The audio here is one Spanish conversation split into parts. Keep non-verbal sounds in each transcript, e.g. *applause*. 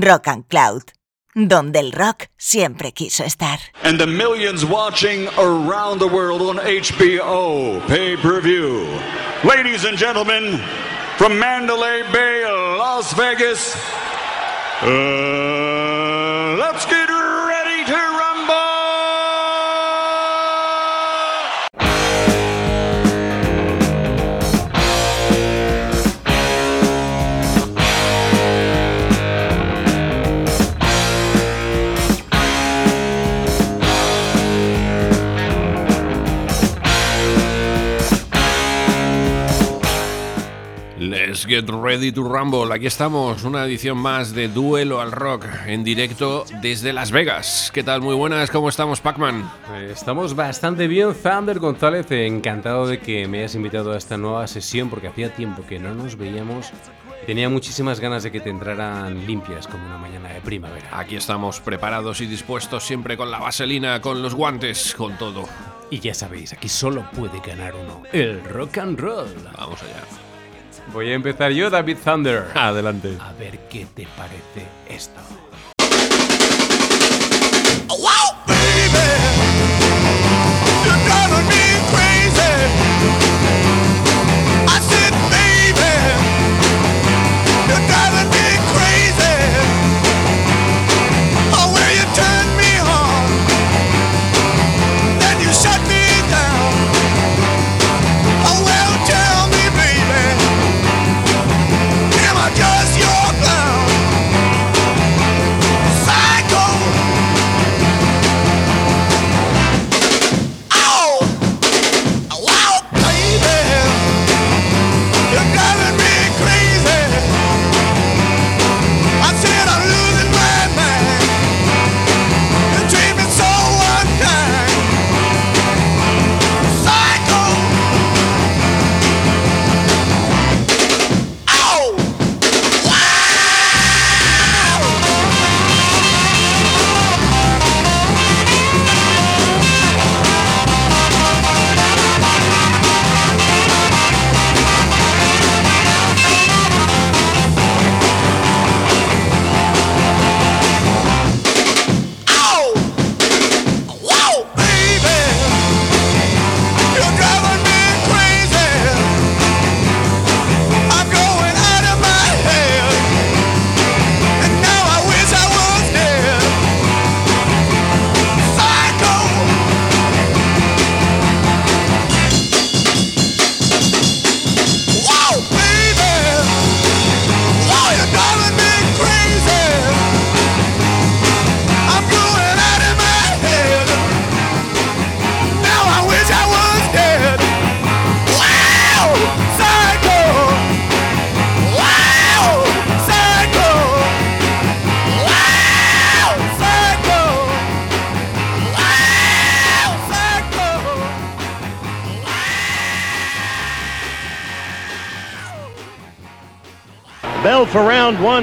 Rock and Cloud, donde el rock siempre quiso estar. And the millions watching around the world on HBO pay per view. Ladies and gentlemen, from Mandalay Bay, Las Vegas, uh, let's get Get ready to rumble. Aquí estamos, una edición más de Duelo al Rock en directo desde Las Vegas. ¿Qué tal? Muy buenas, ¿cómo estamos, Pac-Man? Eh, Estamos bastante bien, Thunder González. Encantado de que me hayas invitado a esta nueva sesión porque hacía tiempo que no nos veíamos. Tenía muchísimas ganas de que te entraran limpias como una mañana de primavera. Aquí estamos preparados y dispuestos siempre con la vaselina, con los guantes, con todo. Y ya sabéis, aquí solo puede ganar uno: el rock and roll. Vamos allá. Voy a empezar yo, David Thunder. Adelante. A ver qué te parece esto.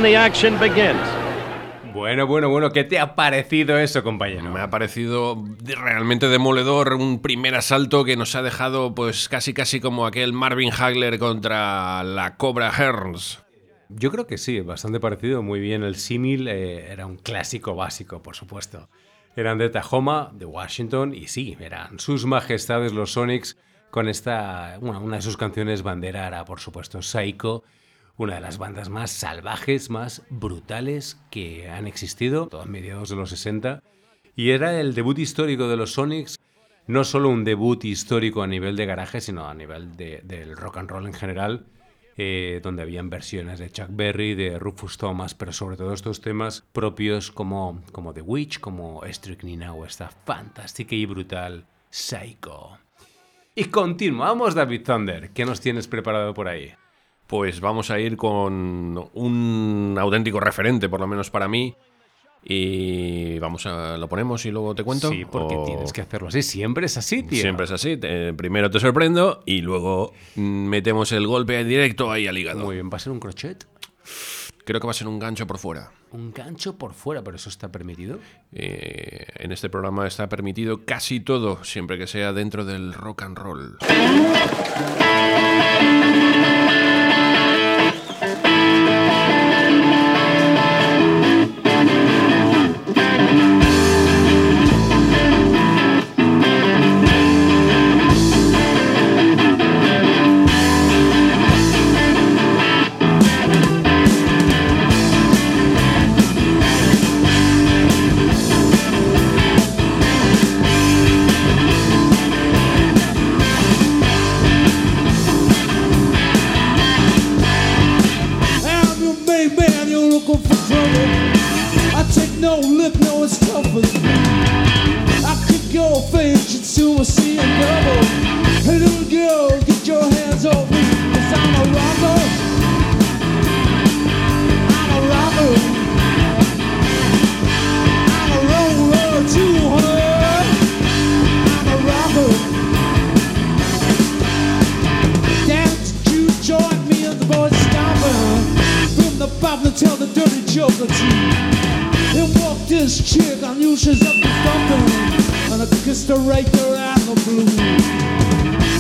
The action begins. Bueno, bueno, bueno, ¿qué te ha parecido eso, compañero? Me ha parecido realmente demoledor un primer asalto que nos ha dejado pues casi casi como aquel Marvin Hagler contra la Cobra Hearns. Yo creo que sí, bastante parecido, muy bien. El símil eh, era un clásico básico, por supuesto. Eran de Tahoma, de Washington, y sí, eran sus majestades los Sonics con esta, una, una de sus canciones bandera era, por supuesto, Psycho, una de las bandas más salvajes, más brutales que han existido, todos mediados de los 60. Y era el debut histórico de los Sonics, no solo un debut histórico a nivel de garaje, sino a nivel de- del rock and roll en general, eh, donde habían versiones de Chuck Berry, de Rufus Thomas, pero sobre todo estos temas propios como, como The Witch, como Strychnina o esta fantástica y brutal Psycho. Y continuamos, David Thunder. ¿Qué nos tienes preparado por ahí? Pues vamos a ir con un auténtico referente, por lo menos para mí. Y vamos a lo ponemos y luego te cuento. Sí, porque ¿O tienes que hacerlo así. Siempre es así, tío. Siempre es así. te- primero te sorprendo y luego metemos el golpe directo ahí al hígado. Muy bien, ¿va a ser un crochet? Creo que va a ser un gancho por fuera. Un gancho por fuera, pero eso está permitido. Eh, en este programa está permitido casi todo, siempre que sea dentro del rock and roll. And I there out in the blue.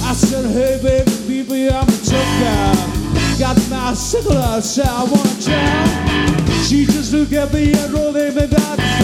I said, hey baby, baby, I'm a tough guy. Got my sickle outside, I wanna try. She just looked at me and rolled me back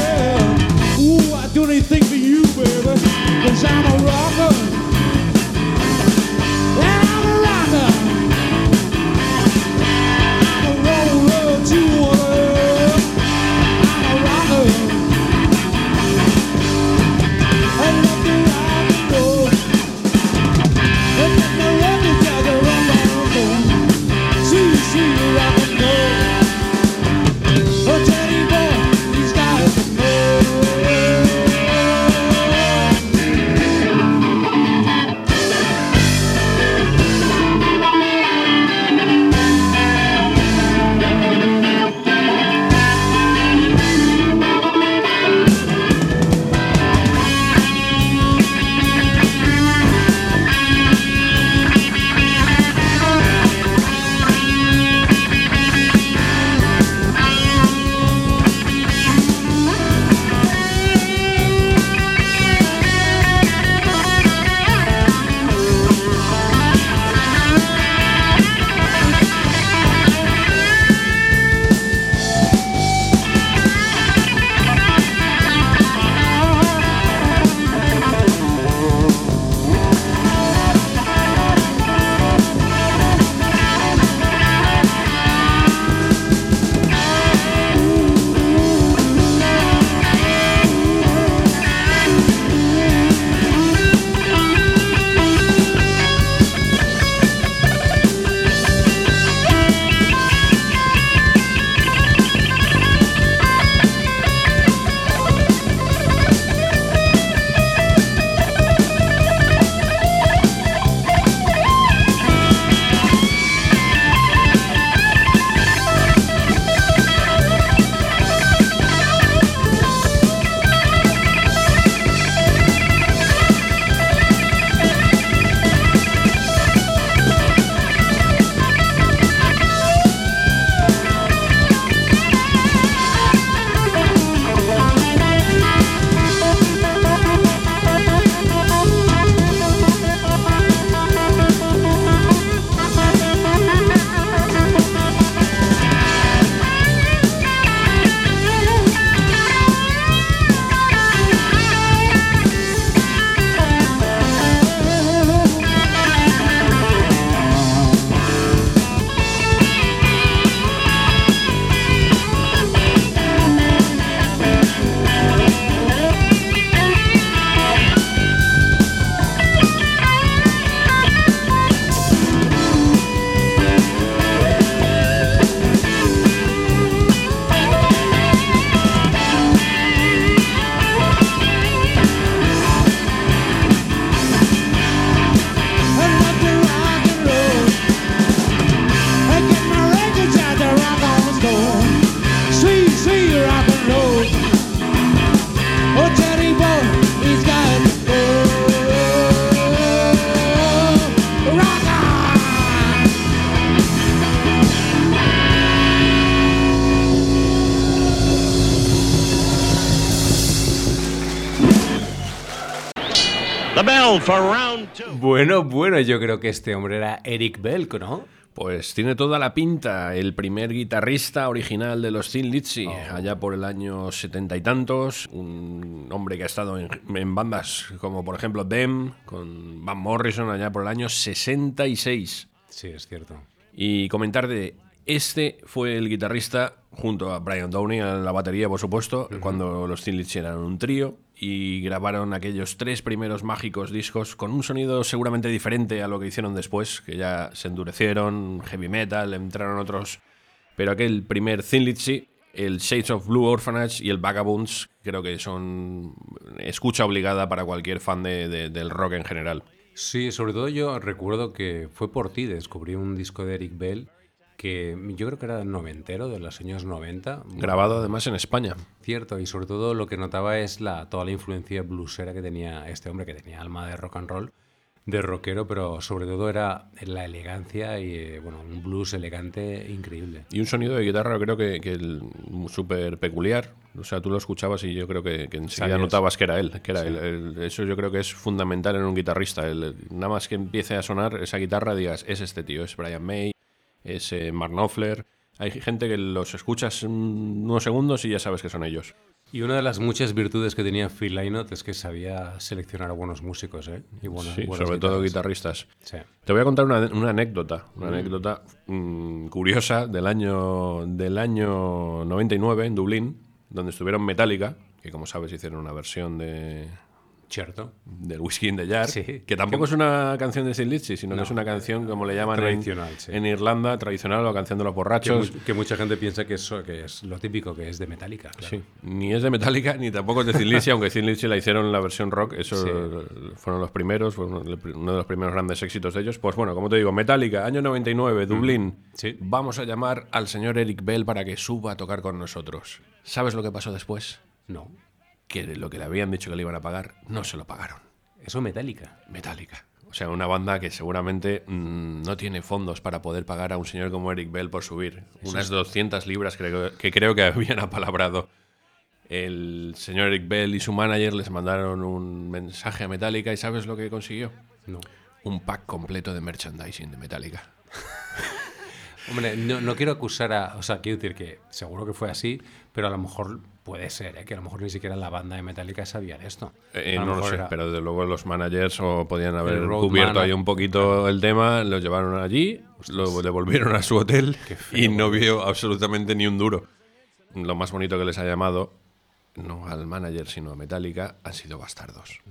Bueno, bueno, yo creo que este hombre era Eric Belk, ¿no? Pues tiene toda la pinta, el primer guitarrista original de los Thin Lizzy, allá por el año setenta y tantos, un hombre que ha estado en, en bandas como por ejemplo Them, con Van Morrison allá por el año 66. Sí, es cierto. Y comentar de este fue el guitarrista junto a Brian Downey en la batería, por supuesto, cuando los Thin Lizzy eran un trío y grabaron aquellos tres primeros mágicos discos con un sonido seguramente diferente a lo que hicieron después, que ya se endurecieron, heavy metal, entraron otros, pero aquel primer Thin Lizzy el Shades of Blue Orphanage y el Vagabonds creo que son escucha obligada para cualquier fan de- de- del rock en general. Sí, sobre todo yo recuerdo que fue por ti, descubrí un disco de Eric Bell que yo creo que era noventero, de los años 90. Grabado además en España. Cierto, y sobre todo lo que notaba es la, toda la influencia bluesera que tenía este hombre, que tenía alma de rock and roll, de rockero, pero sobre todo era la elegancia y eh, bueno, un blues elegante increíble. Y un sonido de guitarra creo que, que súper peculiar. O sea, tú lo escuchabas y yo creo que, que enseguida Sabías. notabas que era él. Que era él. El- eso yo creo que es fundamental en un guitarrista. El- nada más que empiece a sonar esa guitarra, digas, es este tío, es Brian May, es eh, Mark Knopfler. Hay gente que los escuchas unos segundos y ya sabes que son ellos. Y una de las muchas virtudes que tenía Phil Lynott es que sabía seleccionar a buenos músicos, ¿eh? Y buenas- Sí, buenas sobre todo guitarristas. Sí. Te voy a contar una, una anécdota, una anécdota mm, curiosa del año, del año 99 en Dublín, donde estuvieron Metallica, que como sabes hicieron una versión de, Cierto. del Whiskey in the Jar, Sí. que tampoco es una canción de Sid Lizzy, sino que es una canción, como le llaman en, Tradicional, sí. en Irlanda, tradicional o canción de los borrachos. que mucha gente piensa que, eso, que es lo típico, que es de Metallica. claro. Sí, ni es de Metallica ni tampoco es de Thin Lizzy, *laughs* aunque Thin Lizzy la hicieron en la versión rock, eso fueron los primeros, fue uno de los primeros grandes éxitos de ellos. Pues bueno, como te digo, Metallica, año 99, Dublín. Sí. Vamos a llamar al señor Eric Bell para que suba a tocar con nosotros. ¿Sabes lo que pasó después? No. Que lo que le habían dicho que le iban a pagar, no se lo pagaron. Eso Metallica. Metallica. O sea, una banda que seguramente mm, no tiene fondos para poder pagar a un señor como Eric Bell por subir. Unas 200 libras creo, que creo que *laughs* habían apalabrado. El señor Eric Bell y su manager les mandaron un mensaje a Metallica y ¿sabes lo que consiguió? No. Un pack completo de merchandising de Metallica. *laughs* Hombre, no, no quiero acusar a. O sea, quiero decir que seguro que fue así, pero a lo mejor puede ser, ¿eh? que a lo mejor ni siquiera la banda de Metallica sabía esto. Eh, no lo sé, era- pero desde luego los managers o podían haber cubierto man- ahí un poquito el tema, lo llevaron allí, lo devolvieron a su hotel y no vio absolutamente ni un duro. Lo más bonito que les ha llamado, no al manager, sino a Metallica, han sido bastardos.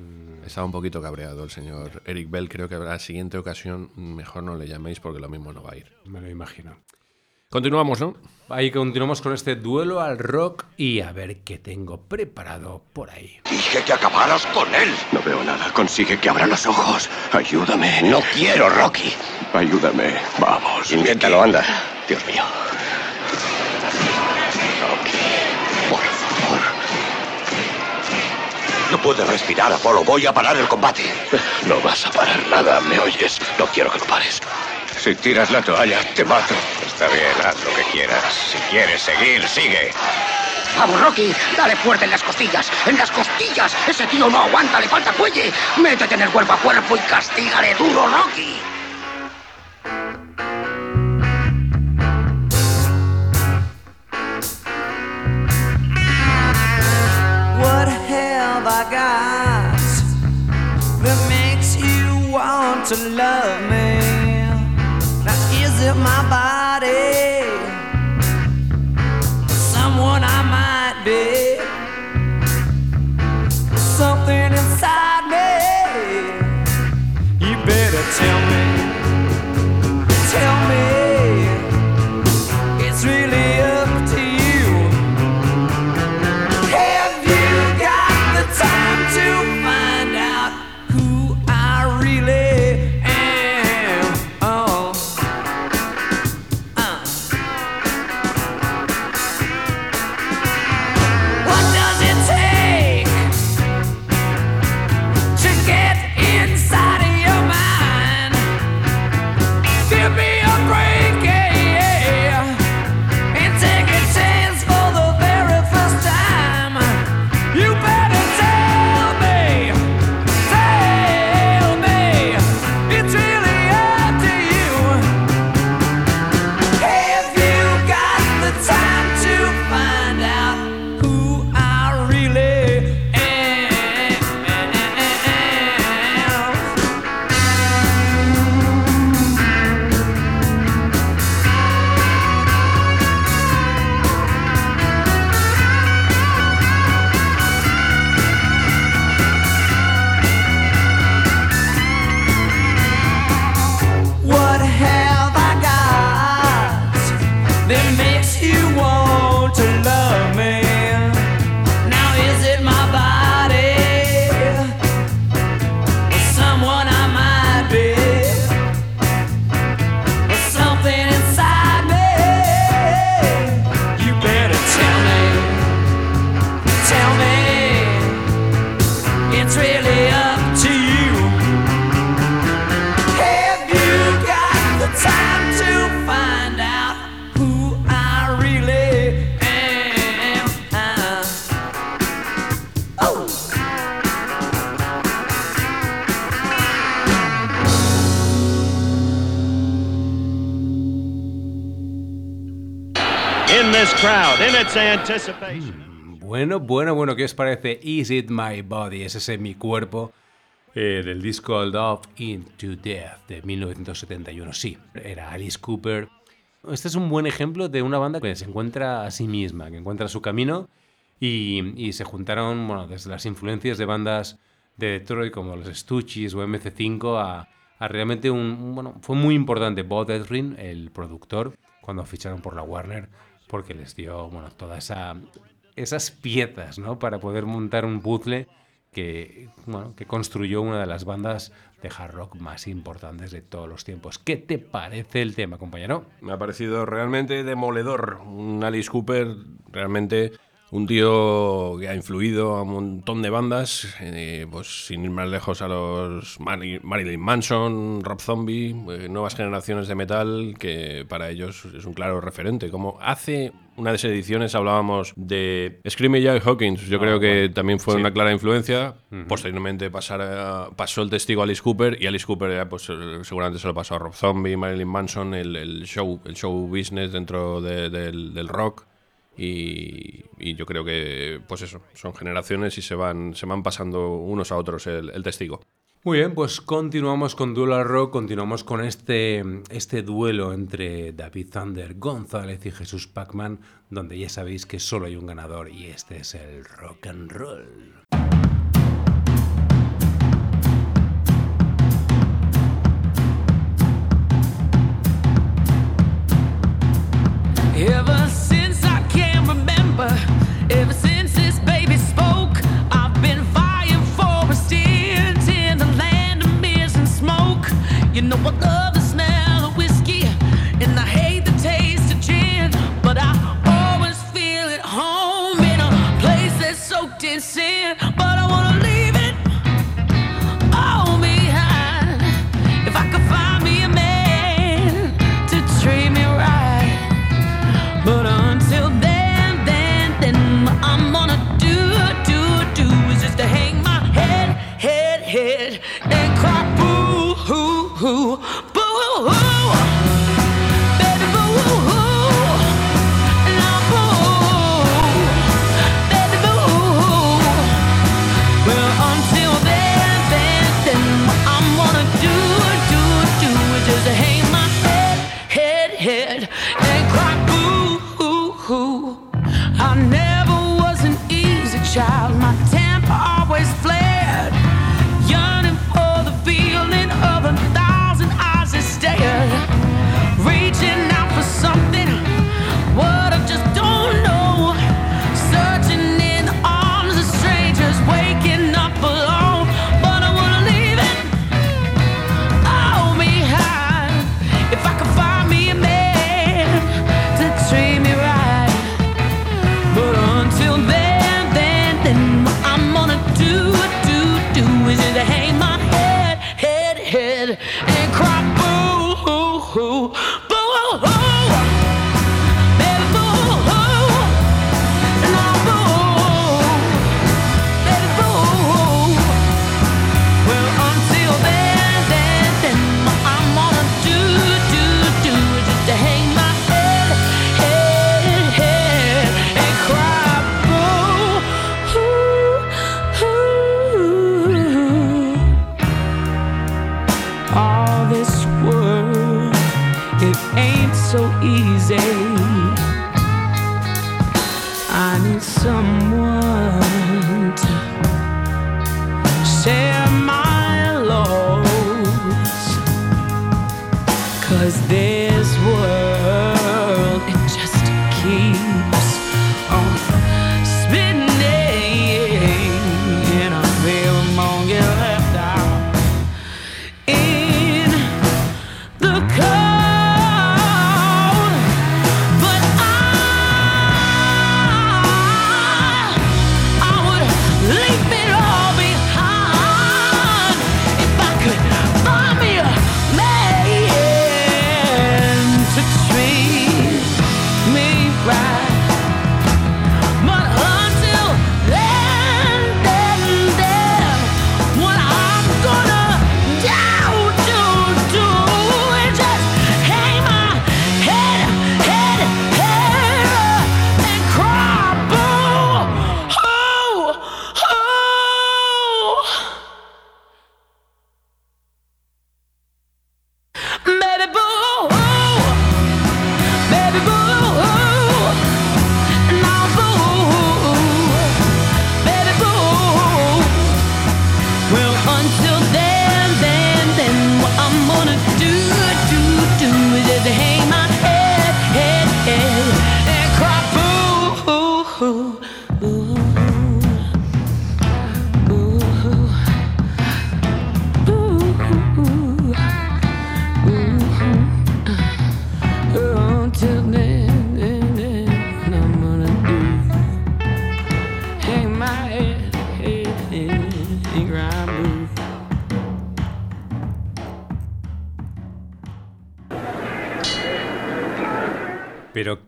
Estaba un poquito cabreado el señor Eric Bell. Creo que a la siguiente ocasión mejor no le llaméis porque lo mismo no va a ir. Me lo imagino. Continuamos, ¿no? Ahí continuamos con este duelo al rock y a ver qué tengo preparado por ahí. Dije que acabaras con él. No veo nada. Consigue que abra los ojos. Ayúdame. No quiero, Rocky. Ayúdame. Vamos. Inténtalo, anda. Dios mío. Rocky, por favor. No puedes respirar, Apolo. Voy a parar el combate. No vas a parar nada, ¿me oyes? No quiero que lo pares. Si tiras la toalla, te mato. Está bien, haz lo que quieras. Si quieres seguir, sigue. Vamos, Rocky, dale fuerte en las costillas, en las costillas. Ese tío no aguanta, le falta cuelle. Métete en el cuerpo a cuerpo y castígale duro, Rocky. What have I got that makes you want to love me? Is my body? Someone I might be? Something inside anticipation. Bueno, bueno, bueno, ¿qué os parece? Is It My Body? Es ese mi cuerpo eh, del disco Love Into Death de 1971. Sí, era Alice Cooper. Este es un buen ejemplo de una banda que se encuentra a sí misma, que encuentra su camino y, se juntaron, bueno, desde las influencias de bandas de Detroit como los Stooges o MC5 a, a realmente un, bueno, fue muy importante Bob Ezrin, el productor, cuando ficharon por la Warner, porque les dio, bueno, toda esa esas piezas, ¿no? Para poder montar un puzzle que, bueno, que construyó una de las bandas de hard rock más importantes de todos los tiempos. ¿Qué te parece el tema, compañero? Me ha parecido realmente demoledor. Un Alice Cooper, realmente un tío que ha influido a un montón de bandas, eh, pues sin ir más lejos a los Mari- Marilyn Manson, Rob Zombie, eh, nuevas generaciones de metal, que para ellos es un claro referente. Como hace una de esas ediciones hablábamos de Screaming Jay Hawkins, yo creo que también fue una clara influencia. Posteriormente pasara- pasó el testigo a Alice Cooper y Alice Cooper ya, pues, eh, seguramente se lo pasó a Rob Zombie, Marilyn Manson, el, el show, el show business dentro de- del, del rock. Y, yo creo que, pues eso, son generaciones y se van, se van pasando unos a otros el, testigo. Muy bien, pues continuamos con Duel Rock, continuamos con este, este duelo entre David Thunder González y Jesús Pacman, donde ya sabéis que solo hay un ganador y este es el rock and roll.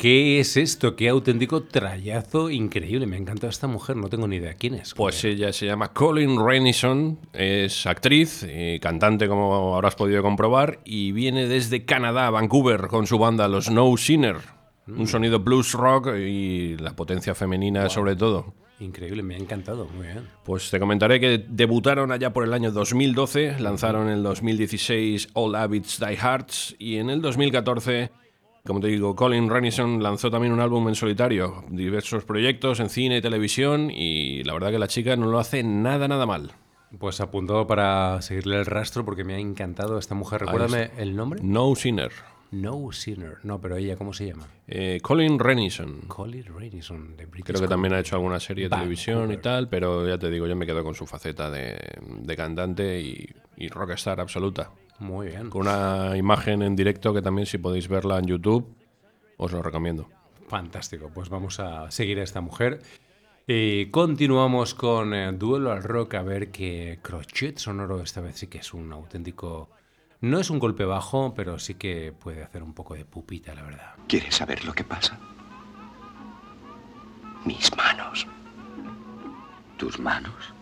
¿Qué es esto? Qué auténtico trayazo increíble. Me encanta esta mujer, no tengo ni idea quién es. Pues ella se llama Colin Renison, es actriz y cantante, como habrás podido comprobar, y viene desde Canadá, Vancouver, con su banda Los No Sinner. Un sonido blues rock y la potencia femenina sobre todo. Increíble, me ha encantado, muy bien. Pues te comentaré que debutaron allá por el año 2012, lanzaron en el 2016 All Habits Die Hearts y en el 2014, como te digo, Colin Renison lanzó también un álbum en solitario, diversos proyectos en cine y televisión y la verdad que la chica no lo hace nada, nada mal. Pues apuntado para seguirle el rastro porque me ha encantado esta mujer. Recuérdame el nombre. No Sinner. No Sinner. No, pero ella, ¿cómo se llama? Eh, Colin Renison. Colin Renison, de British Creo que también ha hecho alguna serie de televisión y tal, pero ya te digo, yo me quedo con su faceta de, de cantante y, y rockstar absoluta. Muy bien. Con una imagen en directo que también si podéis verla en YouTube, os lo recomiendo. Fantástico, pues vamos a seguir a esta mujer. Y continuamos con eh, Duelo al Rock, a ver qué crochet sonoro esta vez sí que es un auténtico... No es un golpe bajo, pero sí que puede hacer un poco de pupita, la verdad. ¿Quieres saber lo que pasa? Mis manos. ¿Tus manos?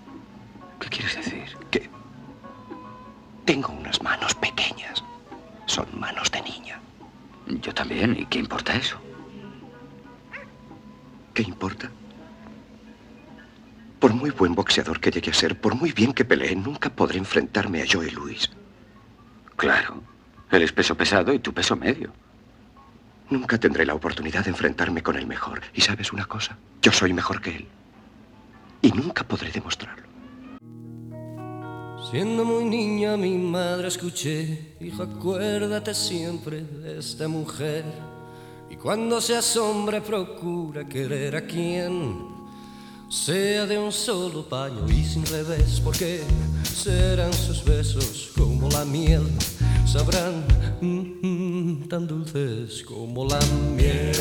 ¿Qué quieres decir? Que tengo unas manos pequeñas. Son manos de niña. Yo también. ¿Y qué importa eso? ¿Qué importa? Por muy buen boxeador que llegue a ser, por muy bien que pelee, nunca podré enfrentarme a Joey Luis. Claro. Él es peso pesado y tú peso medio. Nunca tendré la oportunidad de enfrentarme con el mejor. ¿Y sabes una cosa? Yo soy mejor que él. Y nunca podré demostrarlo. Siendo muy niña mi madre escuché, hijo acuérdate siempre de esta mujer. Y cuando seas hombre procura querer a quien sea de un solo paño y sin revés, porque serán sus besos como la miel, sabrán mm, mm, tan dulces como la miel,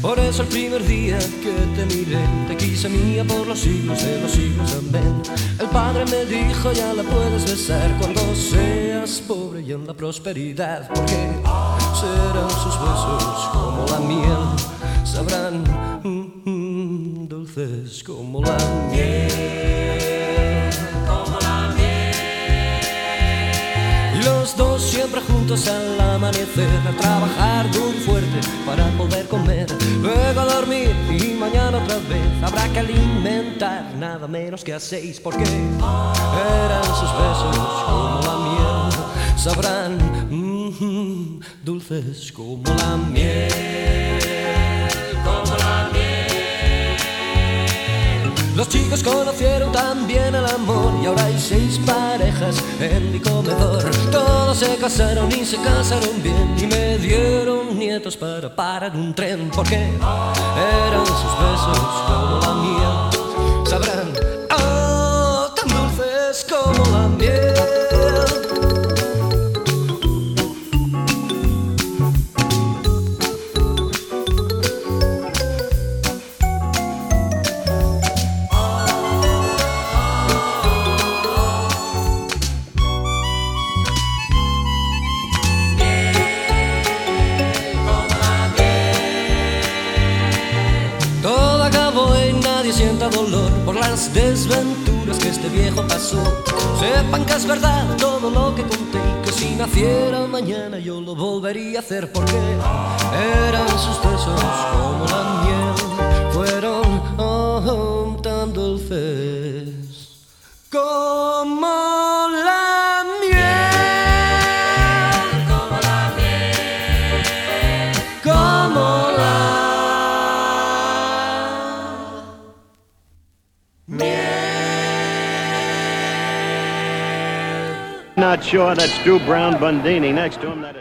Por eso el primer día que te miré, te quise mía por los siglos de los siglos, amén. El Padre me dijo, ya la puedes besar cuando seas pobre y en la prosperidad, porque serán sus besos como la miel, sabrán mm, mm, dulces como la miel, siempre juntos al amanecer, a trabajar duro fuerte para poder comer, luego a dormir y mañana otra vez. Habrá que alimentar nada menos que a seis, porque eran sus besos como la miel, sabrán mm, dulces como la miel, Los chicos conocieron también el amor y ahora hay seis parejas en mi comedor. Todos se casaron y se casaron bien y me dieron nietos para parar un tren porque eran sus besos como la miel. Sabrán, oh, tan dulces como la miel. Desventuras que este viejo pasó. Sepan que es verdad todo lo que conté, que si naciera mañana yo lo volvería a hacer porque eran sus besos como la miel,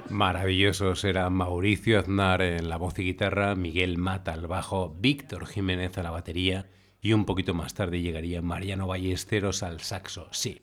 Maravillosos era Mauricio Aznar en la voz y guitarra, Miguel Mata al bajo, Víctor Jiménez a la batería y un poquito más tarde llegaría Mariano Ballesteros al saxo. Sí,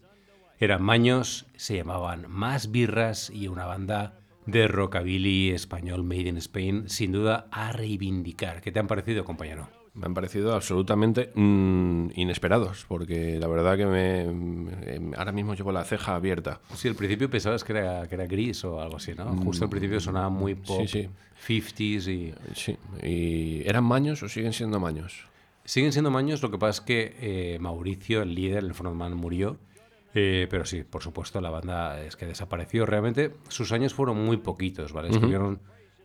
eran maños, se llamaban Más Birras y una banda de rockabilly español made in Spain, sin duda a reivindicar. ¿Qué te han parecido, compañero? Me han parecido absolutamente mm, inesperados, porque la verdad que me, me- ahora mismo llevo la ceja abierta. Sí, al principio pensabas que era, que era gris o algo así, ¿no? Justo al principio sonaba muy pop, Mm, Sí, sí. 50s y... Sí. ¿Y eran maños o siguen siendo maños? Siguen siendo maños, lo que pasa es que eh, Mauricio, el líder, el frontman, murió. Eh, pero sí, por supuesto, la banda es que desapareció. Realmente sus años fueron muy poquitos, ¿vale? Estuvieron,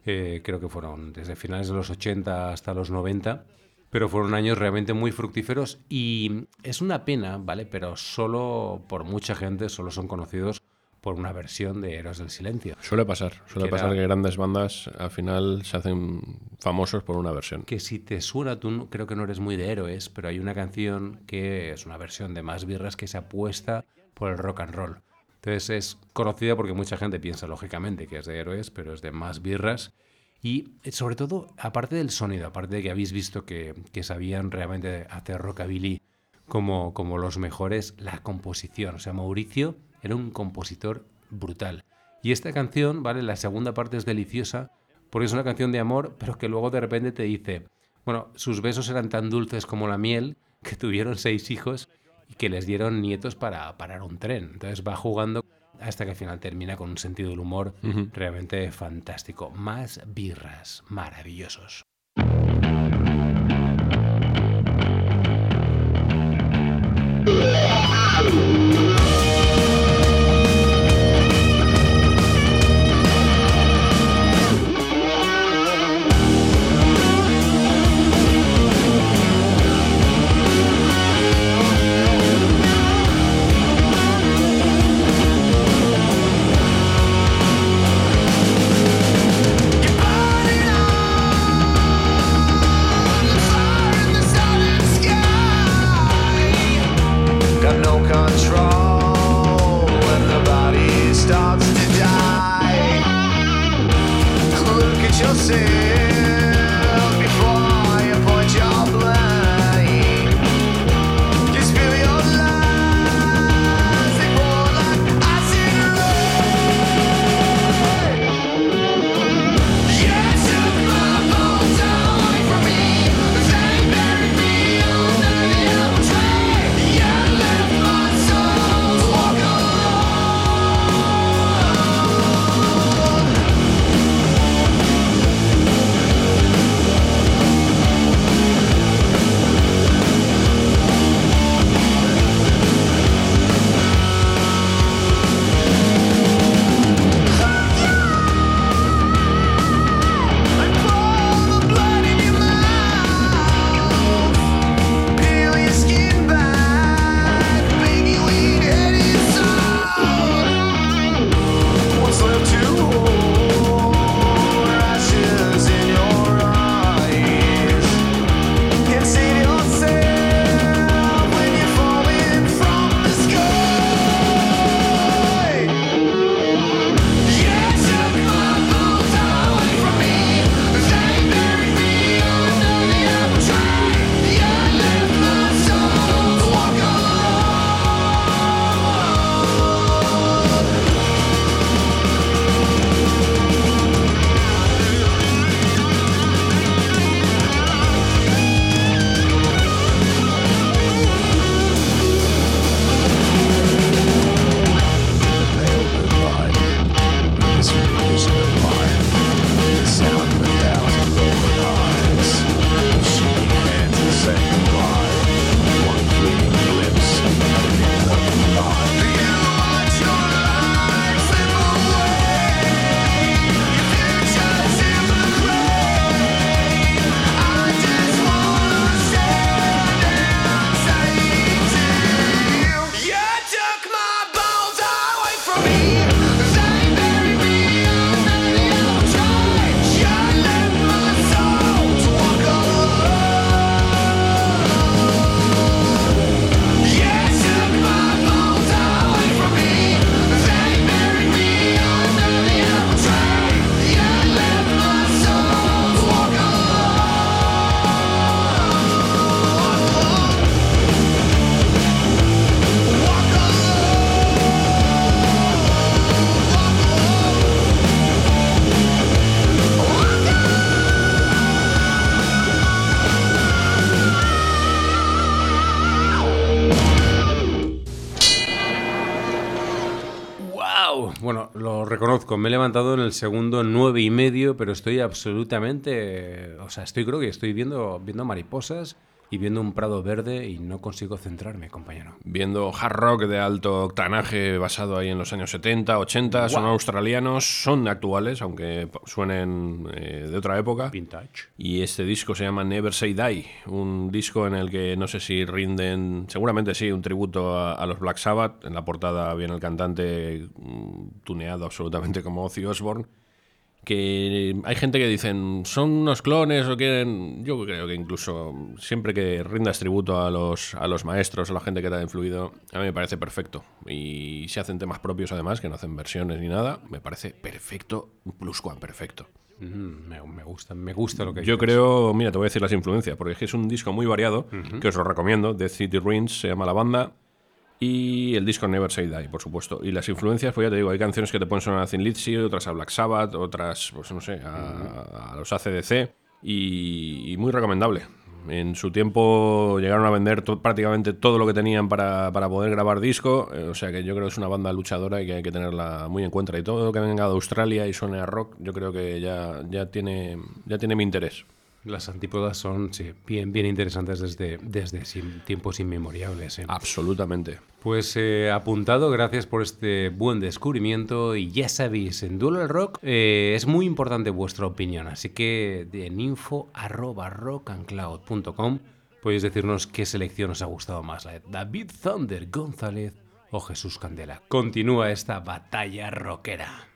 eh, creo que fueron desde finales de los 80 hasta los 90, pero fueron años realmente muy fructíferos y es una pena, ¿vale? Pero solo por mucha gente, solo son conocidos por una versión de Héroes del Silencio. Suele pasar, suele Que pasar era- que grandes bandas al final se hacen famosos por una versión. que si te suena, tú no- creo que no eres muy de héroes, pero hay una canción que es una versión de Más Birras que se apuesta por el rock and roll. Entonces es conocida porque mucha gente piensa lógicamente que es de héroes, pero es de Más Birras. Y eh, sobre todo, aparte del sonido, aparte de que habéis visto que, sabían realmente hacer rockabilly como, como los mejores, la composición. O sea, Mauricio era un compositor brutal. Y esta canción, ¿vale? La segunda parte es deliciosa porque es una canción de amor, pero que luego de repente te dice, bueno, sus besos eran tan dulces como la miel, que tuvieron seis hijos y que les dieron nietos para parar un tren. Entonces va jugando hasta que al final termina con un sentido del humor realmente fantástico. Más birras, maravillosos. Look at me he levantado en el segundo nueve y medio, pero estoy absolutamente, o sea, estoy creo que estoy viendo, viendo mariposas y viendo un prado verde y no consigo centrarme, compañero. Viendo hard rock de alto octanaje basado ahí en los años 70, 80, son australianos, son actuales, aunque suenen eh, de otra época. Vintage. Y este disco se llama Never Say Die, un disco en el que no sé si rinden, seguramente sí, un tributo a, a los Black Sabbath. En la portada viene el cantante mm, tuneado absolutamente como Ozzy Osbourne. Que hay gente que dicen, son unos clones o quieren. Yo creo que incluso siempre que rindas tributo a los, a los maestros, a la gente que te ha influido, a mí me parece perfecto. Y si hacen temas propios además, que no hacen versiones ni nada, me parece perfecto, plus one perfecto. Mm, me, me gusta, me gusta lo que Yo dices. creo, mira, te voy a decir las influencias, porque es que es un disco muy variado, que os lo recomiendo. The City Ruins se llama la banda. Y el disco Never Say Die, por supuesto. Y las influencias, pues ya te digo, hay canciones que te pueden sonar a Thin Lizzy, otras a Black Sabbath, otras, pues no sé, a, a los ACDC. Y, y muy recomendable. En su tiempo llegaron a vender to- prácticamente todo lo que tenían para, para poder grabar disco. eh, o sea que yo creo que es una banda luchadora y que hay que tenerla muy en cuenta. Y todo lo que venga de Australia y suene a rock, yo creo que ya, ya, tiene, ya tiene mi interés. Las antípodas son sí, bien, bien interesantes desde, desde sin- tiempos inmemoriales. ¿eh? Absolutamente. Pues eh, apuntado, gracias por este buen descubrimiento y ya sabéis, en Duelo al Rock eh, es muy importante vuestra opinión, así que en info arroba rockandcloud.com podéis decirnos qué selección os ha gustado más, la de David Thunder González o Jesús Candela. Continúa esta batalla rockera.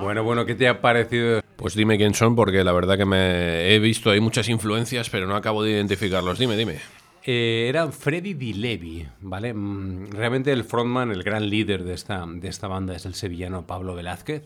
Bueno, bueno, ¿qué te ha parecido? Pues dime quién son, porque la verdad que me he visto hay muchas influencias, pero no acabo de identificarlos. Dime, dime. Eh, era Freddy Di Levi, ¿vale? Mm, Realmente el frontman, el gran líder de esta, de esta banda es el sevillano Pablo Velázquez,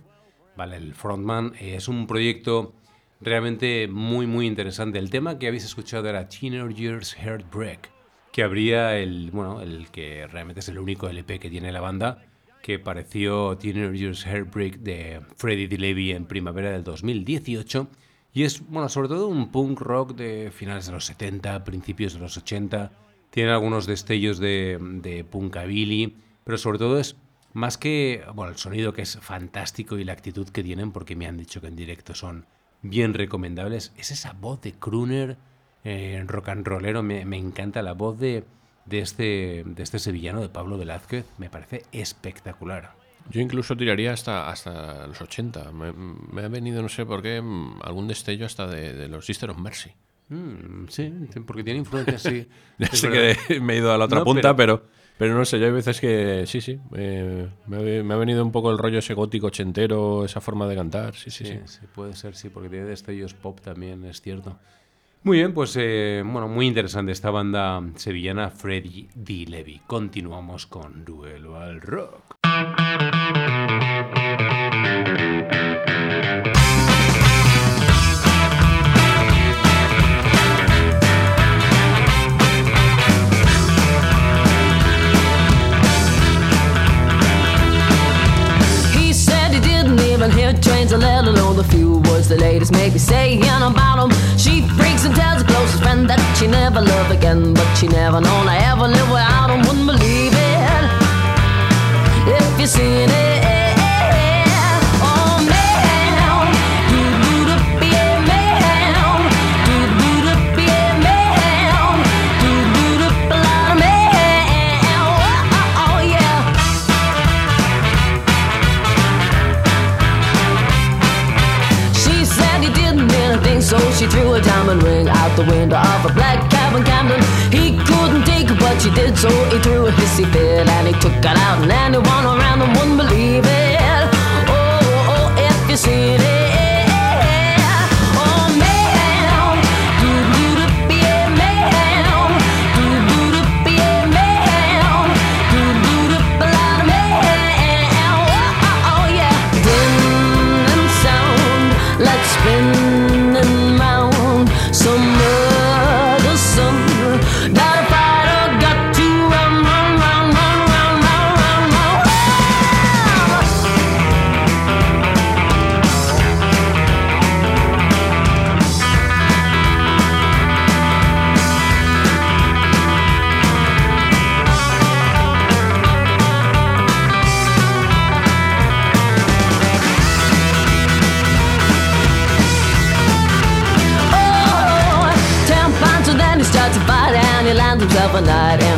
¿vale? El frontman eh, es un proyecto realmente muy, muy interesante. El tema que habéis escuchado era Teenagers Heartbreak, que habría el, bueno, el que realmente es el único LP que tiene la banda, que pareció Teenagers Heartbreak de Freddy Di Levi en primavera del 2018. Y es, bueno, sobre todo un punk rock de finales de los 70, principios de los 80. Tiene algunos destellos de, punkabilly, pero sobre todo es más que, bueno, el sonido que es fantástico y la actitud que tienen, porque me han dicho que en directo son bien recomendables, es esa voz de crooner eh, rock and rollero. Me encanta la voz de, de, este, de este sevillano, de Pablo Velázquez. Me parece espectacular. Yo incluso tiraría hasta, hasta los 80. Me, me ha venido, no sé por qué, algún destello hasta de, de los Sister of Mercy. Mm, sí, porque tiene influencias, sí. *laughs* Ya sé que me he ido a la otra No, punta, pero, pero no sé, yo hay veces que sí, sí. eh, me, ha, me ha venido un poco el rollo ese gótico ochentero, esa forma de cantar. Sí, sí, sí. Sí, sí, puede ser, sí, porque tiene destellos pop también, es cierto. Muy bien, pues eh, bueno, muy interesante esta banda sevillana Freddy D. Levy. Continuamos con Duelo al Rock. The ladies may be saying about him. She freaks and tells her closest friend that she never love again, but she never known I ever live without him. Wouldn't believe it if you seen it. The window of a black cab in Camden. He couldn't take but she did, so he threw a hissy fit and he took it out, and anyone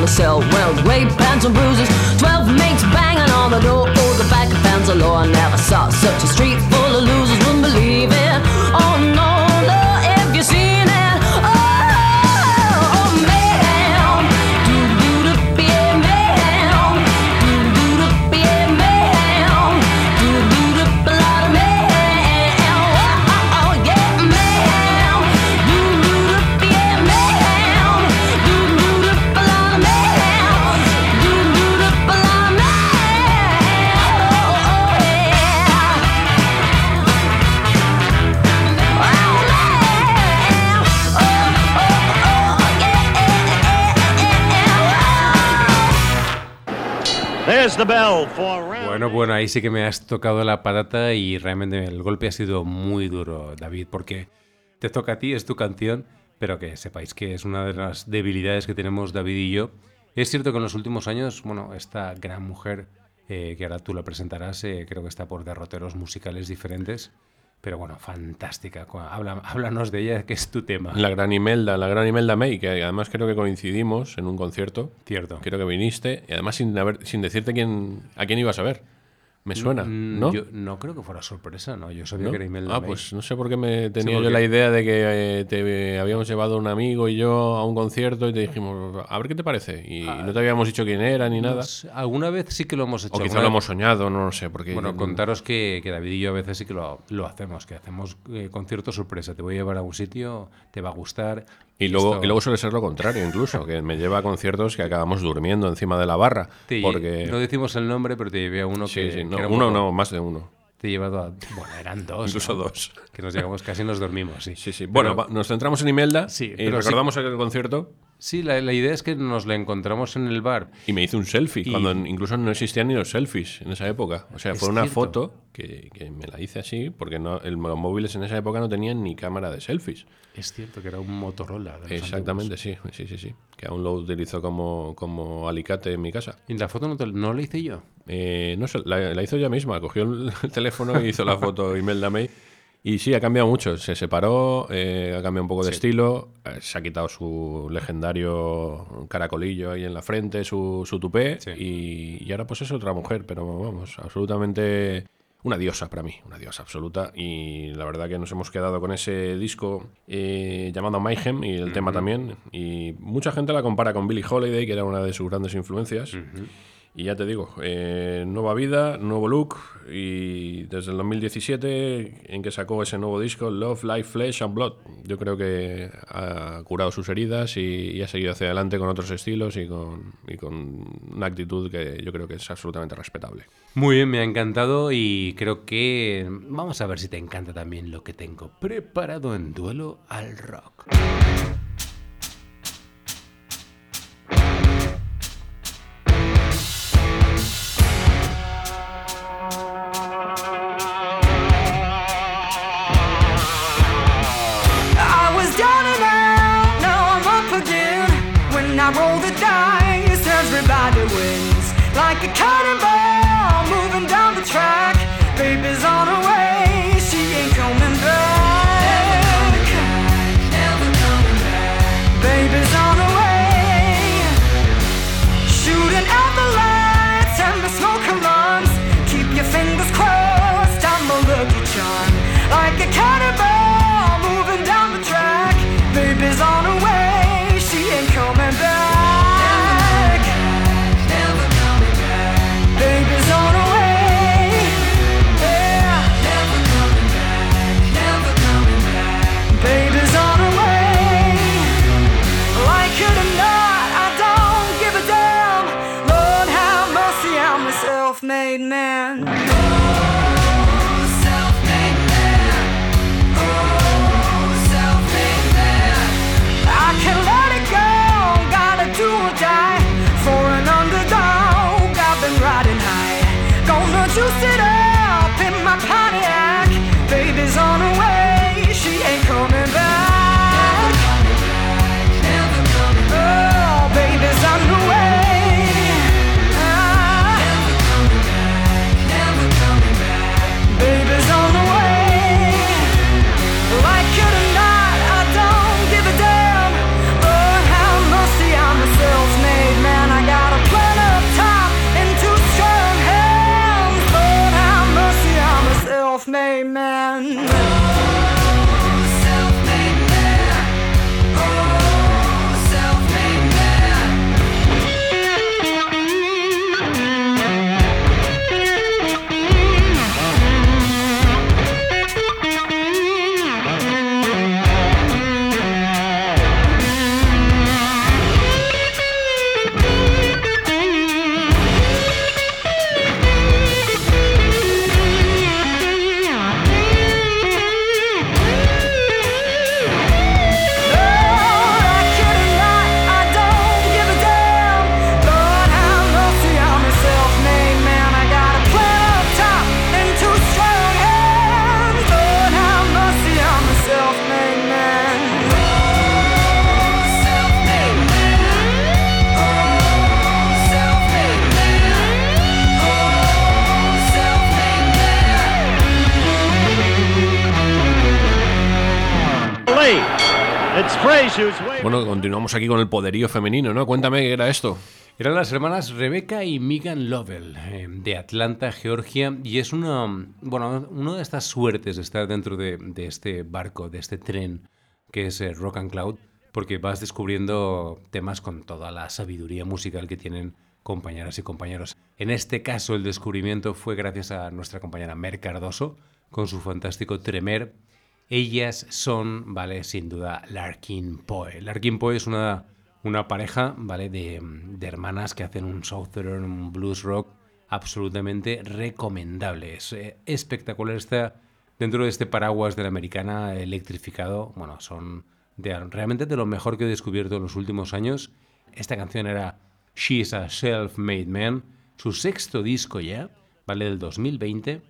sell well. Rape, bands and bruises. Bueno, bueno, ahí sí que me has tocado la patata y realmente el golpe ha sido muy duro, David, porque te toca a ti, es tu canción, pero que sepáis que es una de las debilidades que tenemos David y yo. Es cierto que en los últimos años, bueno, esta gran mujer, eh, que ahora tú la presentarás, eh, creo que está por derroteros musicales diferentes, pero bueno, fantástica. Habla, háblanos de ella, que es tu tema. La gran Imelda, la gran Imelda May, que además creo que coincidimos en un concierto. Cierto. Creo que viniste, y además sin, haber- sin decirte quién, a quién ibas a ver. Me suena, Mm, ¿no? Yo no creo que fuera sorpresa, no. Yo sabía ¿No? que era Imelda Ah, pues no sé por qué me tenía por yo la idea de que eh, te habíamos llevado un amigo y yo a un concierto y te dijimos, a ver qué te parece. Y no te habíamos dicho quién era ni nada. Sé, alguna vez sí que lo hemos hecho. O quizá lo hemos soñado, no lo sé. Porque Bueno, contaros que, que David y yo a veces sí que lo, lo hacemos, que hacemos eh, conciertos sorpresa. Te voy a llevar a un sitio, te va a gustar. Y luego, esto- y luego suele ser lo contrario, incluso, que me lleva a conciertos que acabamos durmiendo encima de la barra. te- porque... No decimos el nombre, pero te llevé a uno Sí, que, sí, que no, era un uno poco- no, más de uno. Te he llevado a... Bueno, eran dos. Incluso ¿no? dos. Que nos llegamos, casi nos dormimos, sí. Sí, sí. Bueno, Pero- nos centramos en Imelda Sí, y pero sí- recordamos aquel concierto Sí, la, la idea es que nos la encontramos en el bar. y me hice un selfie, Y- cuando incluso no existían ni los selfies en esa época. O sea, Es fue una cierto. foto que, que me la hice así, porque no, el- los móviles en esa época no tenían ni cámara de selfies. Es cierto que era un Motorola. de Exactamente, sí, sí, sí, sí. Que aún lo utilizo como, como alicate en mi casa. ¿Y la foto no, te- no la hice yo? Eh, no sé, la, la hizo ella misma, cogió el, *laughs* el teléfono y hizo la foto Imelda May. Y sí, ha cambiado mucho. Se separó, eh, ha cambiado un poco de estilo, eh, se ha quitado su legendario caracolillo ahí en la frente, su, su tupé, y, y ahora pues es otra mujer, pero vamos, absolutamente una diosa para mí, una diosa absoluta. Y la verdad que nos hemos quedado con ese disco eh, llamado Mayhem y el tema también. Y mucha gente la compara con Billie Holiday, que era una de sus grandes influencias. Y ya te digo, eh, nueva vida, nuevo look y desde el 2017 en que sacó ese nuevo disco, Love, Life, Flesh and Blood, yo creo que ha curado sus heridas y, ha seguido hacia adelante con otros estilos y con, y con una actitud que yo creo que es absolutamente respetable. Muy bien, me ha encantado y creo que vamos a ver si te encanta también lo que tengo preparado en duelo al rock. A self-made man. Continuamos aquí con el poderío femenino, ¿no? Cuéntame qué era esto. Eran las hermanas Rebecca y Megan Lovell, eh, de Atlanta, Georgia, y es una, bueno, una de estas suertes de estar dentro de, de este barco, de este tren que es eh, Rock and Cloud, porque vas descubriendo temas con toda la sabiduría musical que tienen compañeras y compañeros. En este caso, el descubrimiento fue gracias a nuestra compañera Mer Cardoso, con su fantástico Tremer. Ellas son, vale, sin duda, Larkin Poe. Larkin Poe es una, una pareja, vale, de, de hermanas que hacen un southern, un blues rock absolutamente recomendable. Es eh, espectacular. Está dentro de este paraguas de la americana electrificado. Bueno, son de, realmente de lo mejor que he descubierto en los últimos años. Esta canción era She's a Self-Made Man, su sexto disco ya, vale, del 2020.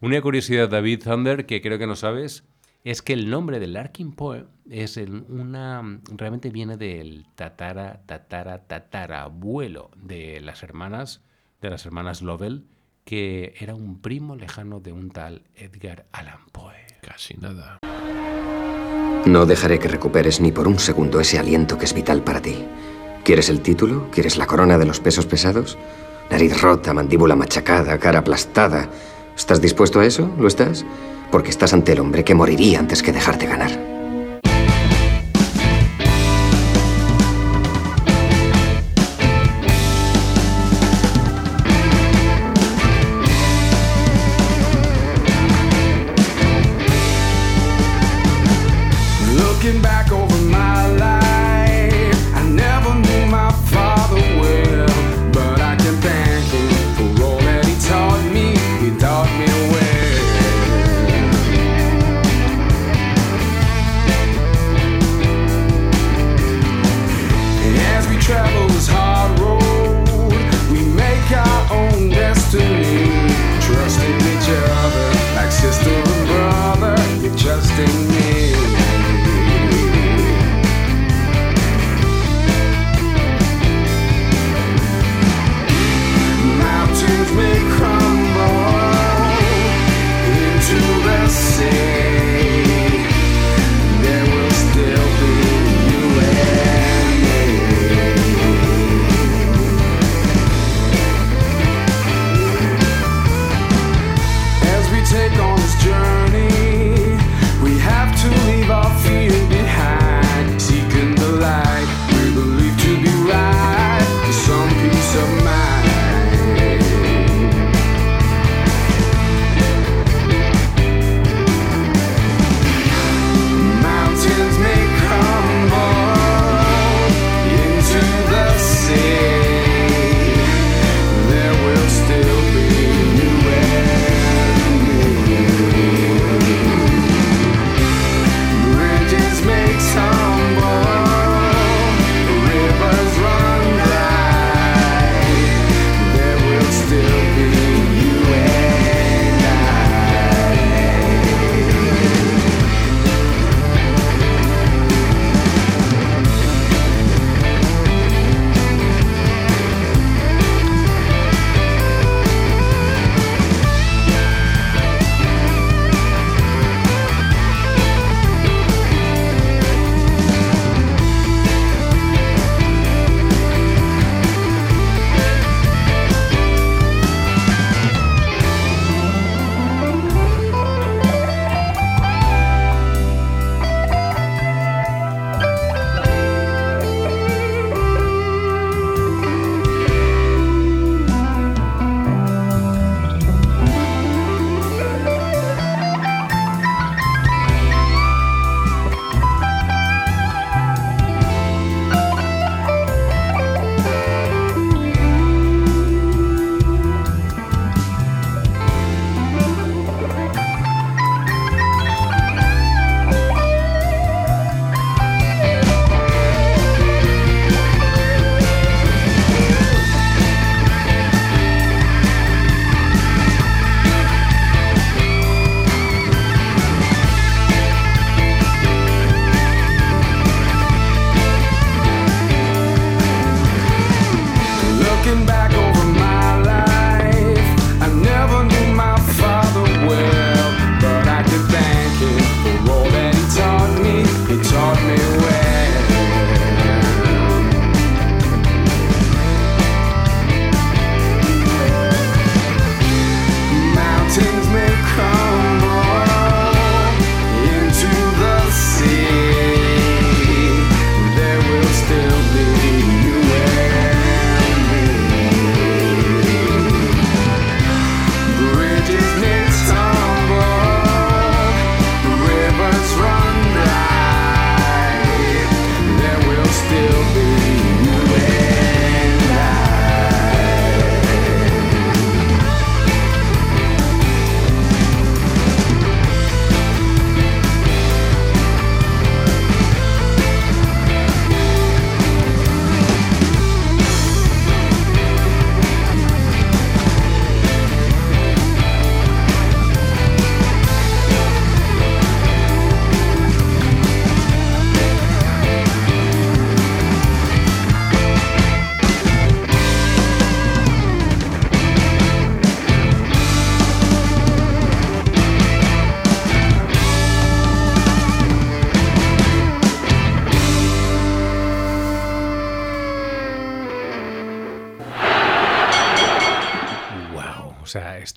Una curiosidad, David Thunder, que creo que no sabes, es que el nombre de Larkin Poe es el- una realmente viene del tatara tatara tatara abuelo de las hermanas de las hermanas Lovell que era un primo lejano de un tal Edgar Allan Poe. Casi nada. No dejaré que recuperes ni por un segundo ese aliento que es vital para ti. ¿Quieres el título? ¿Quieres la corona de los pesos pesados? Nariz rota, mandíbula machacada, cara aplastada. ¿Estás dispuesto a eso? ¿Lo estás? Porque estás ante el hombre que moriría antes que dejarte ganar.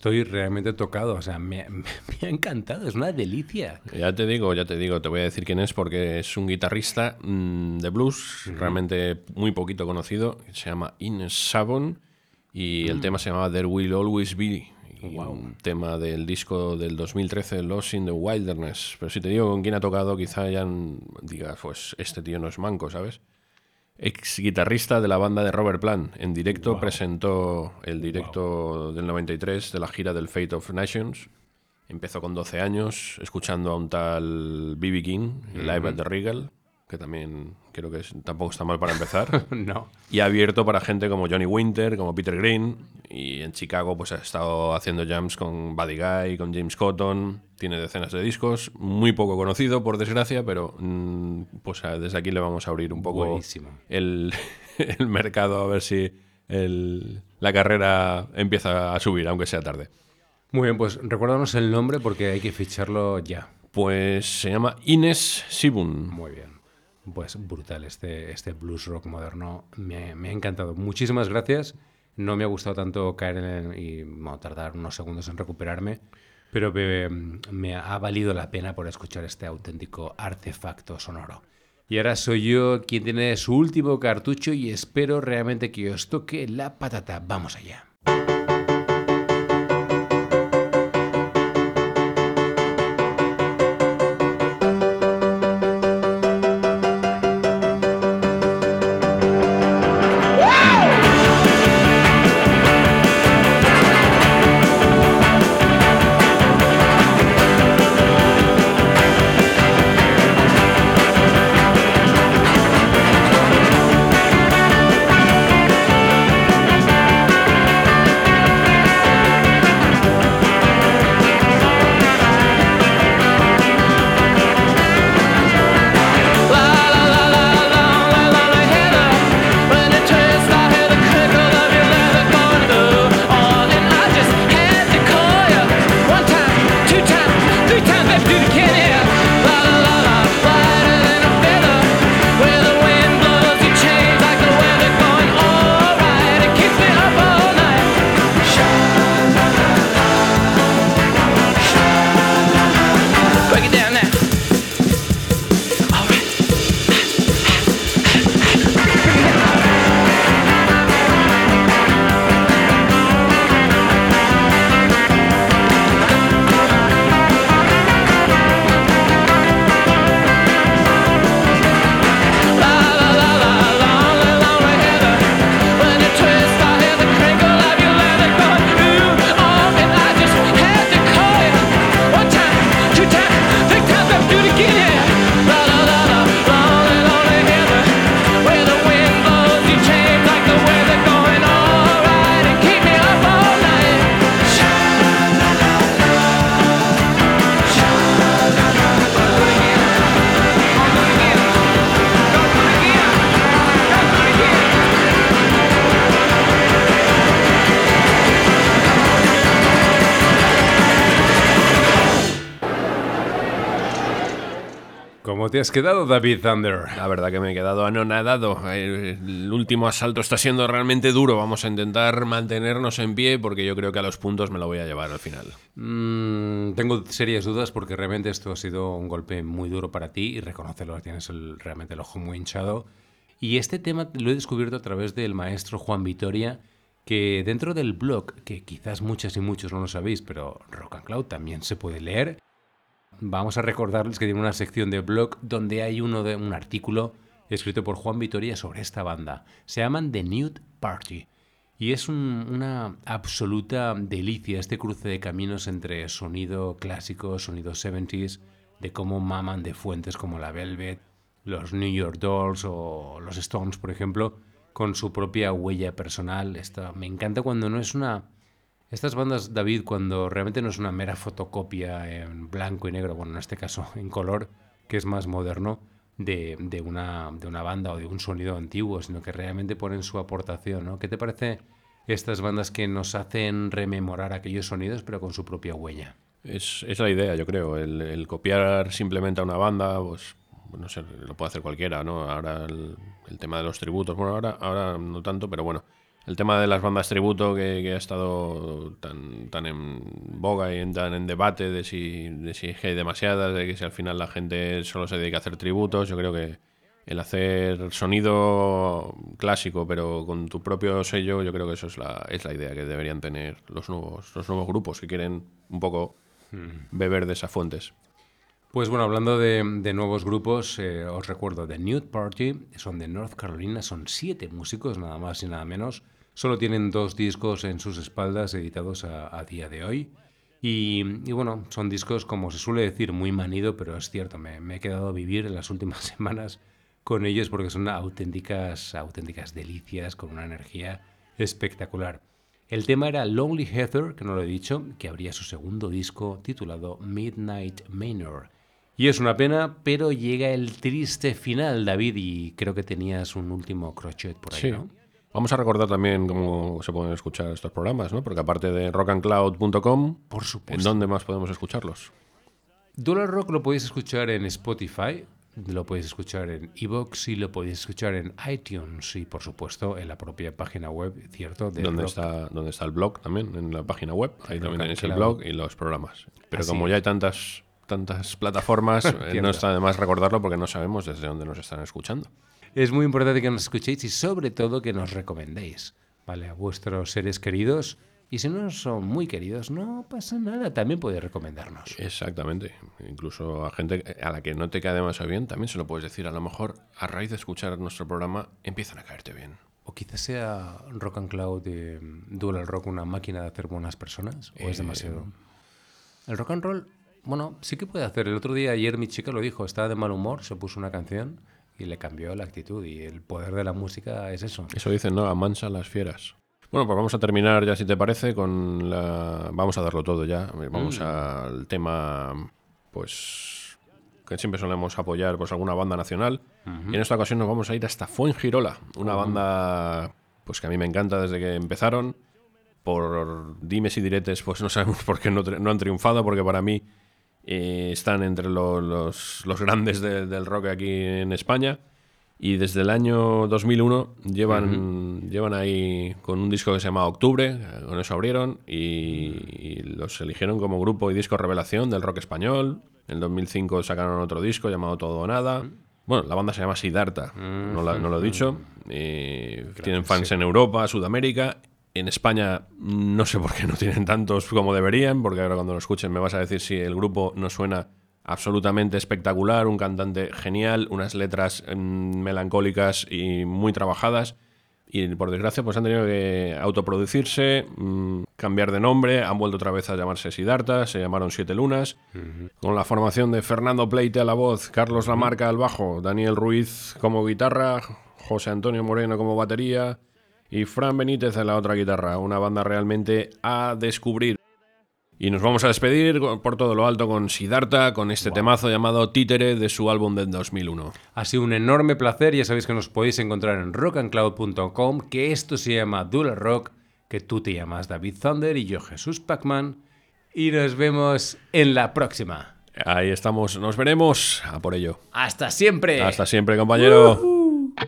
Estoy realmente tocado. O sea, me, *laughs* me- me ha encantado. Es una delicia. Ya te digo, ya te digo, te voy a decir quién es porque es un guitarrista mm, de blues, realmente muy poquito conocido, se llama Ines Savon y el Mm. tema se llamaba There Will Always Be, y un tema del disco del 2013, Lost in the Wilderness. Pero si te digo con quién ha tocado, quizá ya digas, pues este tío no es manco, ¿sabes? Ex guitarrista de la banda de Robert Plant. En directo presentó el directo del 93 de la gira del Fate of Nations. Empezó con 12 años escuchando a un tal B.B. King, Live at the Regal, que también creo que es- tampoco está mal para empezar. *laughs* No. Y ha abierto para gente como Johnny Winter, como Peter Green. Y en Chicago pues ha estado haciendo jams con Buddy Guy, con James Cotton. Tiene decenas de discos. Muy poco conocido, por desgracia, pero mm, pues desde aquí le vamos a abrir un poco el, *laughs* el mercado a ver si el- la carrera empieza a subir, aunque sea tarde. Muy bien, pues recuérdanos el nombre porque hay que ficharlo ya. Pues se llama Ines Sibun. Muy bien. Pues brutal este, este blues rock moderno. Me, ha encantado. Muchísimas gracias. No me ha gustado tanto caer en y tardar unos segundos en recuperarme, pero me, me ha valido la pena por escuchar este auténtico artefacto sonoro. Y ahora soy yo quien tiene su último cartucho y espero realmente que os toque la patata. Vamos allá. Te has quedado, David Thunder? La verdad que me he quedado anonadado. El último asalto está siendo realmente duro. Vamos a intentar mantenernos en pie porque yo creo que a los puntos me lo voy a llevar al final. Mm, tengo serias dudas porque realmente esto ha sido un golpe muy duro para ti y reconócelo, tienes el- realmente el ojo muy hinchado. Y este tema lo he descubierto a través del maestro Juan Vitoria, que dentro del blog, que quizás muchas y muchos no lo sabéis, pero Rock and Cloud también se puede leer, vamos a recordarles que tiene una sección de blog donde hay uno de, un artículo escrito por Juan Vitoria sobre esta banda. Se llaman The Nude Party. Y es un- una absoluta delicia este cruce de caminos entre sonido clásico, sonido 70s, de cómo maman de fuentes como la Velvet, los New York Dolls o los Stones, por ejemplo, con su propia huella personal. Esta, me encanta cuando no es una... Estas bandas, David, cuando realmente no es una mera fotocopia en blanco y negro, bueno, en este caso *laughs* en color, que es más moderno, de, de una, de una banda o de un sonido antiguo, sino que realmente ponen su aportación, ¿no? ¿Qué te parece estas bandas que nos hacen rememorar aquellos sonidos, pero con su propia huella? Es, es la idea, yo creo. El, copiar simplemente a una banda, pues no sé, lo puede hacer cualquiera, ¿no? Ahora el, el tema de los tributos, bueno, ahora, ahora no tanto, pero bueno, el tema de las bandas tributo que, que ha estado tan, tan en boga y en, tan en debate de si, de si hay demasiadas, de que si al final la gente solo se dedica a hacer tributos, yo creo que el hacer sonido clásico pero con tu propio sello, yo creo que eso es la, es la idea que deberían tener los nuevos, los nuevos grupos que quieren un poco beber de esas fuentes. Pues bueno, hablando de, de nuevos grupos, eh, os recuerdo The Nude Party, son de North Carolina, son siete músicos, nada más y nada menos. Solo tienen dos discos en sus espaldas editados a, a día de hoy. Y, y bueno, son discos, como se suele decir, muy manido, pero es cierto, me, me he quedado a vivir en las últimas *laughs* semanas con ellos porque son auténticas, auténticas delicias, con una energía espectacular. El tema era Lonely Heather, que no lo he dicho, que abría su segundo disco titulado Midnight Manor. Y es una pena, pero llega el triste final, David, y creo que tenías un último crochet por ahí, Sí. ¿no? Vamos a recordar también cómo se pueden escuchar estos programas, ¿no? Porque aparte de rockandcloud.com, Por supuesto. ¿en dónde más podemos escucharlos? Dollar Rock lo podéis escuchar en Spotify, lo podéis escuchar en Evox y lo podéis escuchar en iTunes y por supuesto en la propia página web, ¿cierto? De ¿Dónde Rock. está, ¿Dónde está el blog también? En la página web. Ahí Rock también tenéis el blog y los programas. Pero Así como es. ya hay tantas, tantas plataformas, *laughs* eh, no está de más recordarlo porque no sabemos desde dónde nos están escuchando. Es muy importante que nos escuchéis y sobre todo que nos recomendéis, ¿vale? A vuestros seres queridos. Y si no son muy queridos, no pasa nada, también podéis recomendarnos. Exactamente. Incluso a gente a la que no te cae demasiado bien, también se lo puedes decir. A lo mejor, a raíz de escuchar nuestro programa, empiezan a caerte bien. O quizás sea Rock and Cloud de Dual Rock una máquina de hacer buenas personas, o es Eh, demasiado. El rock and roll, bueno, sí que puede hacer. El otro día, ayer mi chica lo dijo, estaba de mal humor, se puso una canción y le cambió la actitud. Y el poder de la música es eso. Eso dicen, ¿no? Amansa las fieras. Bueno, pues vamos a terminar ya, si te parece, con la... Vamos a darlo todo ya. Vamos Mm. al tema, pues, que siempre solemos apoyar, pues, alguna banda nacional. Y en esta ocasión nos vamos a ir hasta Fuengirola, una banda, pues, que a mí me encanta desde que empezaron. Por dimes y diretes, pues no sabemos *laughs* por qué no han triunfado, porque para mí eh, están entre lo- los, los grandes de- del rock aquí en España. Y desde el año 2001 llevan, llevan ahí con un disco que se llama Octubre, eh, con eso abrieron, y, y los eligieron como grupo y disco revelación del rock español. En el 2005 sacaron otro disco llamado Todo o Nada. Bueno, la banda se llama Siddhartha, no, la- no lo he dicho. Eh, tienen fans en Europa, Sudamérica. En España no sé por qué no tienen tantos como deberían, porque ahora cuando lo escuchen me vas a decir si el grupo no suena absolutamente espectacular, un cantante genial, unas letras mm, melancólicas y muy trabajadas. Y por desgracia, pues han tenido que autoproducirse, mm, cambiar de nombre, han vuelto otra vez a llamarse Siddhartha, se llamaron Siete Lunas, con la formación de Fernando Pleite a la voz, Carlos Lamarca al bajo, Daniel Ruiz como guitarra, José Antonio Moreno como batería y Fran Benítez en la otra guitarra. Una banda realmente a descubrir. Y nos vamos a despedir por todo lo alto con Siddhartha, con este temazo llamado Títere de su álbum del 2001. Ha sido un enorme placer. Ya sabéis que nos podéis encontrar en rockandcloud.com, que esto se llama Dual Rock, que tú te llamas David Thunder y yo Jesús Pacman. Y nos vemos en la próxima. Ahí estamos, nos veremos a por ello. Hasta siempre. Hasta siempre, compañero. Más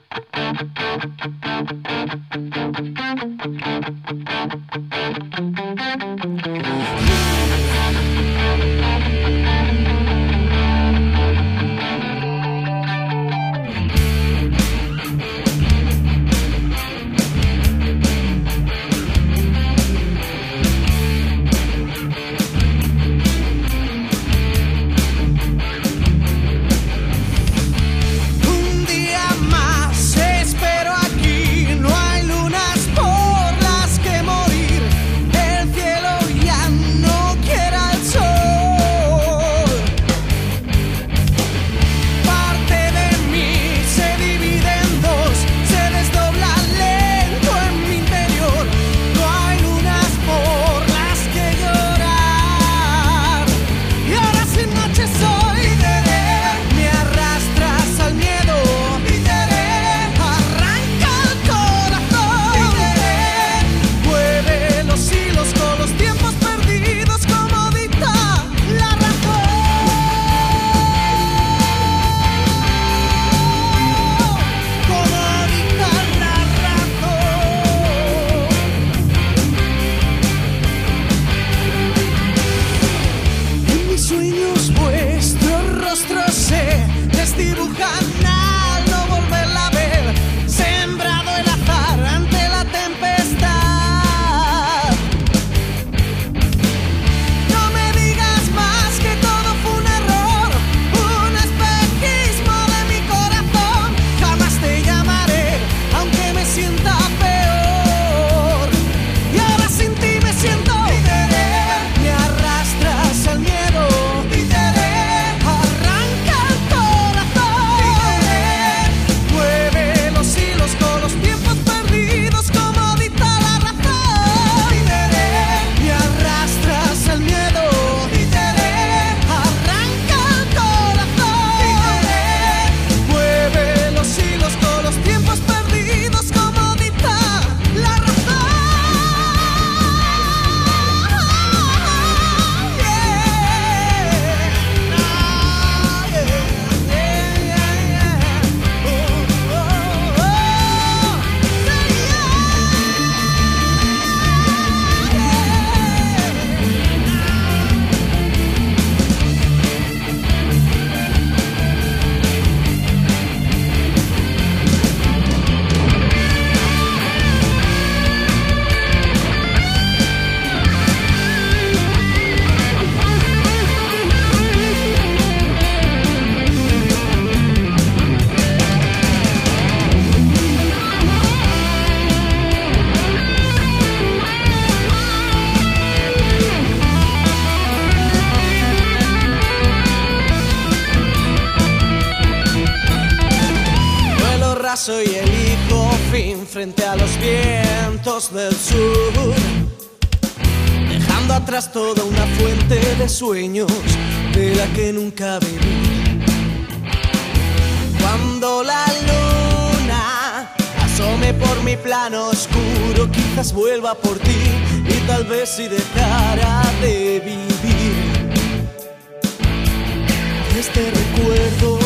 espero del sur. Dejando atrás toda una fuente de sueños de la que nunca viví. Cuando la luna asome por mi plano oscuro, quizás vuelva por ti y tal vez si dejara de vivir este recuerdo.